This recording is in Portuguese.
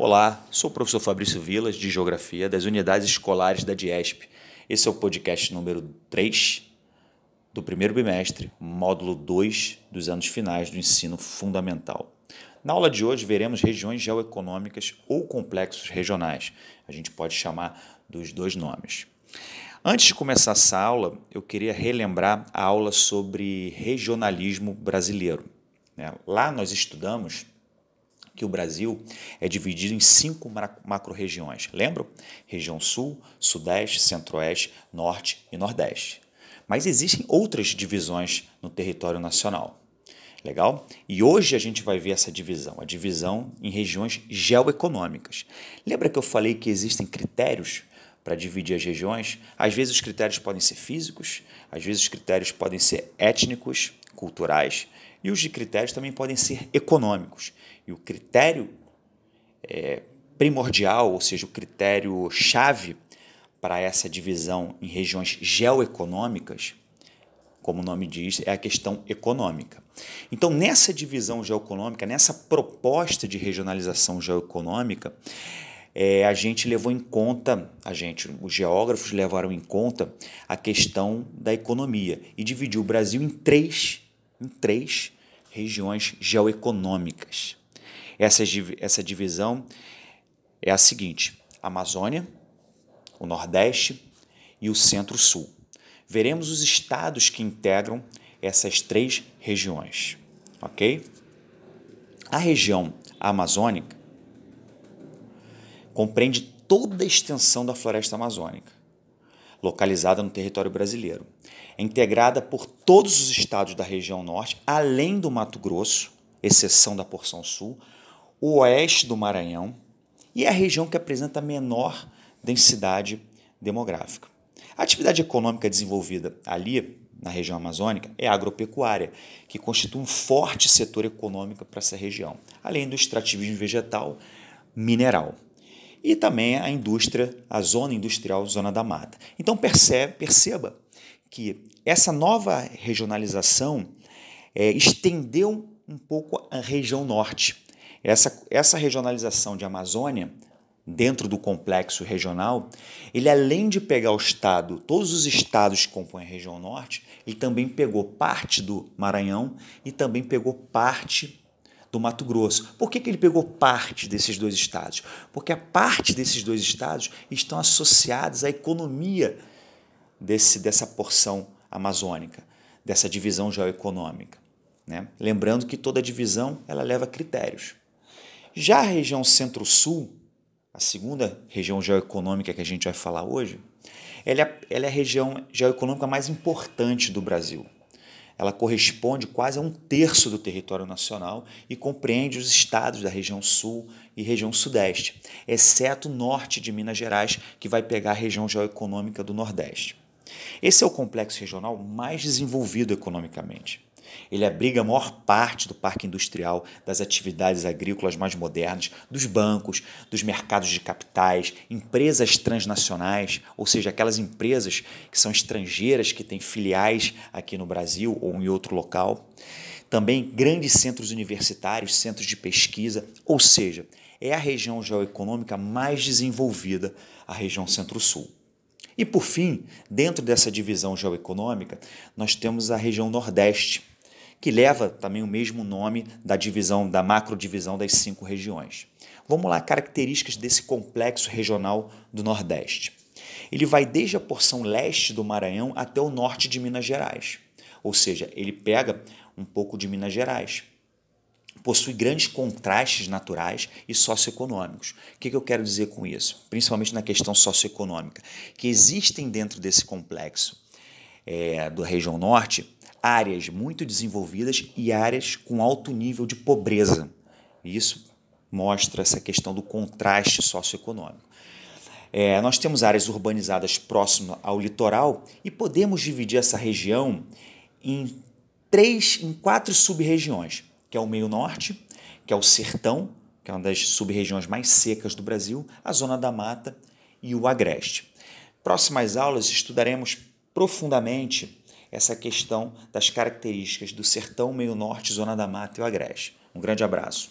Olá, sou o professor Fabrício Vilas, de Geografia, das unidades escolares da DIESP. Esse é o podcast número 3 do primeiro bimestre, módulo 2 dos anos finais do ensino fundamental. Na aula de hoje, veremos regiões geoeconômicas ou complexos regionais. A gente pode chamar dos dois nomes. Antes de começar essa aula, eu queria relembrar a aula sobre regionalismo brasileiro. Né? Lá nós estudamos que o Brasil é dividido em cinco macro-regiões. Lembram? Região Sul, Sudeste, Centro-Oeste, Norte e Nordeste. Mas existem outras divisões no território nacional. Legal? E hoje a gente vai ver essa divisão, a divisão em regiões geoeconômicas. Lembra que eu falei que existem critérios para dividir as regiões? Às vezes os critérios podem ser físicos, às vezes os critérios podem ser étnicos, culturais, e os de critérios também podem ser econômicos. E o critério é, primordial, ou seja, o critério chave para essa divisão em regiões geoeconômicas, como o nome diz, é a questão econômica. Então, nessa divisão geoeconômica, nessa proposta de regionalização geoeconômica, é, a gente levou em conta, a gente, os geógrafos levaram em conta a questão da economia e dividiu o Brasil em três, em três regiões geoeconômicas. Essa, essa divisão é a seguinte: Amazônia, o Nordeste e o Centro-Sul. Veremos os estados que integram essas três regiões, ok? A região amazônica compreende toda a extensão da floresta amazônica, localizada no território brasileiro. É integrada por todos os estados da região norte, além do Mato Grosso, exceção da porção sul, o oeste do Maranhão e é a região que apresenta menor densidade demográfica. A atividade econômica desenvolvida ali, na região amazônica, é a agropecuária, que constitui um forte setor econômico para essa região, além do extrativismo vegetal mineral. E também a indústria, a zona industrial, zona da mata. Então percebe, perceba que essa nova regionalização é, estendeu um pouco a região norte. Essa, essa regionalização de Amazônia, dentro do complexo regional, ele além de pegar o estado, todos os estados que compõem a região norte, ele também pegou parte do Maranhão e também pegou parte do Mato Grosso. Por que, que ele pegou parte desses dois estados? Porque a parte desses dois estados estão associados à economia desse, dessa porção amazônica, dessa divisão geoeconômica. Né? Lembrando que toda divisão ela leva critérios. Já a região centro-sul, a segunda região geoeconômica que a gente vai falar hoje, ela é, ela é a região geoeconômica mais importante do Brasil. Ela corresponde quase a um terço do território nacional e compreende os estados da região sul e região sudeste, exceto o norte de Minas Gerais, que vai pegar a região geoeconômica do Nordeste. Esse é o complexo regional mais desenvolvido economicamente. Ele abriga a maior parte do parque industrial, das atividades agrícolas mais modernas, dos bancos, dos mercados de capitais, empresas transnacionais, ou seja, aquelas empresas que são estrangeiras, que têm filiais aqui no Brasil ou em outro local. Também grandes centros universitários, centros de pesquisa, ou seja, é a região geoeconômica mais desenvolvida, a região Centro-Sul. E por fim, dentro dessa divisão geoeconômica, nós temos a região Nordeste, que leva também o mesmo nome da divisão, da macrodivisão das cinco regiões. Vamos lá, características desse complexo regional do Nordeste. Ele vai desde a porção leste do Maranhão até o norte de Minas Gerais, ou seja, ele pega um pouco de Minas Gerais. Possui grandes contrastes naturais e socioeconômicos. O que eu quero dizer com isso? Principalmente na questão socioeconômica, que existem dentro desse complexo é, da região norte áreas muito desenvolvidas e áreas com alto nível de pobreza. Isso mostra essa questão do contraste socioeconômico. É, nós temos áreas urbanizadas próximas ao litoral e podemos dividir essa região em três, em quatro sub-regiões, que é o meio norte, que é o sertão, que é uma das sub-regiões mais secas do Brasil, a zona da mata e o agreste. Próximas aulas estudaremos profundamente essa questão das características do sertão, meio norte, zona da mata e o agreste. Um grande abraço.